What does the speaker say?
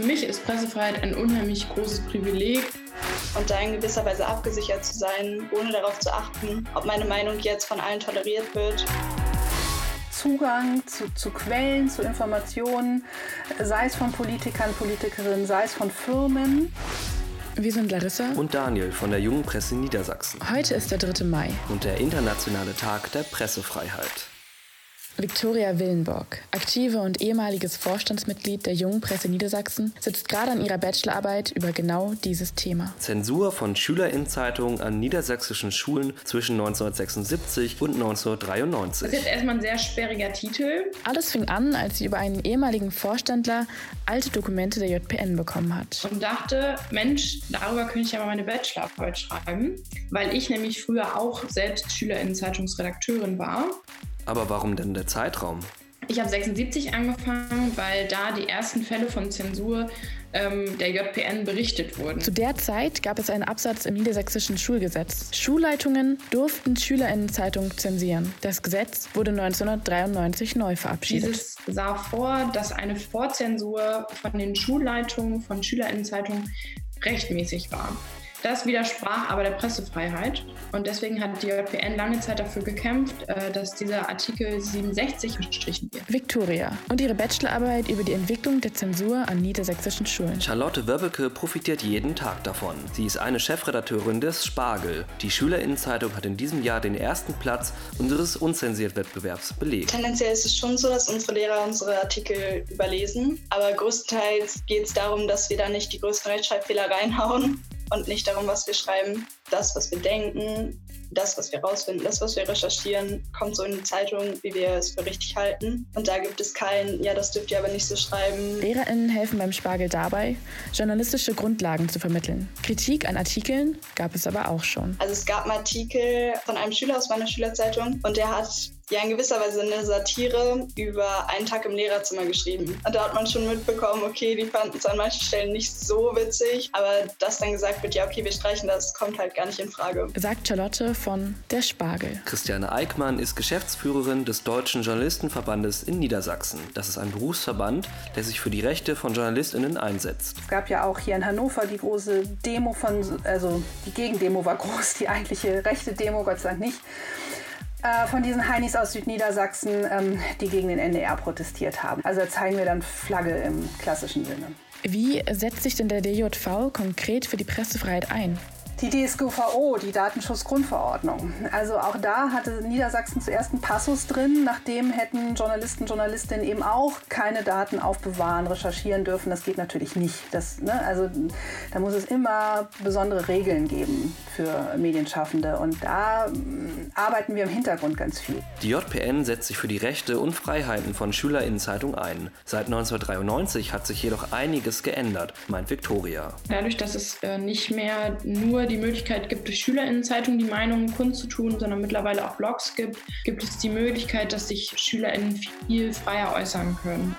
Für mich ist Pressefreiheit ein unheimlich großes Privileg. Und da in gewisser Weise abgesichert zu sein, ohne darauf zu achten, ob meine Meinung jetzt von allen toleriert wird. Zugang zu, zu, Quellen, zu Informationen, sei es von Politikern, Politikerinnen, sei es von Firmen. Wir sind Larissa und Daniel von der Jungen Presse Niedersachsen. Heute ist der 3. Mai und der internationale Tag der Pressefreiheit. Viktoria Willenborg, aktive und ehemaliges Vorstandsmitglied der Jungen Presse Niedersachsen, sitzt gerade an ihrer Bachelorarbeit über genau dieses Thema. Zensur von Schülerinnenzeitungen an niedersächsischen Schulen zwischen 1976 und 1993. Das ist jetzt erstmal ein sehr sperriger Titel. Alles fing an, als sie über einen ehemaligen Vorstandler alte Dokumente der JPN bekommen hat. Und dachte, Mensch, darüber könnte ich ja mal meine Bachelorarbeit schreiben, weil ich nämlich früher auch selbst Schülerinnenzeitungsredakteurin war aber warum denn der Zeitraum? Ich habe 76 angefangen, weil da die ersten Fälle von Zensur ähm, der JPN berichtet wurden. Zu der Zeit gab es einen Absatz im niedersächsischen Schulgesetz. Schulleitungen durften Schülerinnenzeitungen zensieren. Das Gesetz wurde 1993 neu verabschiedet. Dieses sah vor, dass eine Vorzensur von den Schulleitungen von Schülerinnenzeitungen rechtmäßig war. Das widersprach aber der Pressefreiheit und deswegen hat die JPN lange Zeit dafür gekämpft, äh, dass dieser Artikel 67 gestrichen wird. Victoria und ihre Bachelorarbeit über die Entwicklung der Zensur an niedersächsischen Schulen. Charlotte Wöbbeke profitiert jeden Tag davon. Sie ist eine Chefredakteurin des Spargel. Die Schülerinnenzeitung hat in diesem Jahr den ersten Platz unseres Unzensiert-Wettbewerbs belegt. Tendenziell ist es schon so, dass unsere Lehrer unsere Artikel überlesen, aber größtenteils geht es darum, dass wir da nicht die größten Rechtschreibfehler reinhauen und nicht darum, was wir schreiben. Das, was wir denken, das, was wir rausfinden, das, was wir recherchieren, kommt so in die Zeitung, wie wir es für richtig halten. Und da gibt es kein, ja, das dürft ihr aber nicht so schreiben. LehrerInnen helfen beim Spargel dabei, journalistische Grundlagen zu vermitteln. Kritik an Artikeln gab es aber auch schon. Also es gab einen Artikel von einem Schüler aus meiner Schülerzeitung und der hat ja in gewisser Weise eine Satire über einen Tag im Lehrerzimmer geschrieben. Und da hat man schon mitbekommen, okay, die fanden es an manchen Stellen nicht so witzig, aber dass dann gesagt wird, ja, okay, wir streichen das, kommt halt gar nicht in Frage. Sagt Charlotte von Der Spargel. Christiane Eickmann ist Geschäftsführerin des Deutschen Journalistenverbandes in Niedersachsen. Das ist ein Berufsverband, der sich für die Rechte von JournalistInnen einsetzt. Es gab ja auch hier in Hannover die große Demo von, also die Gegendemo war groß, die eigentliche rechte Demo, Gott sei Dank nicht äh, von diesen Heinis aus Südniedersachsen, ähm, die gegen den NDR protestiert haben. Also da zeigen wir dann Flagge im klassischen Sinne. Wie setzt sich denn der DJV konkret für die Pressefreiheit ein? Die DSGVO, die Datenschutzgrundverordnung. Also auch da hatte Niedersachsen zuerst einen Passus drin, nachdem hätten Journalisten, Journalistinnen eben auch keine Daten aufbewahren, recherchieren dürfen. Das geht natürlich nicht. Das, ne, also da muss es immer besondere Regeln geben für Medienschaffende und da arbeiten wir im Hintergrund ganz viel. Die JPN setzt sich für die Rechte und Freiheiten von Schülerinnenzeitung ein. Seit 1993 hat sich jedoch einiges geändert, meint Viktoria. Dadurch, dass es äh, nicht mehr nur die Möglichkeit gibt, durch SchülerInnenzeitungen die Meinungen kundzutun, sondern mittlerweile auch Blogs gibt, gibt es die Möglichkeit, dass sich SchülerInnen viel freier äußern können.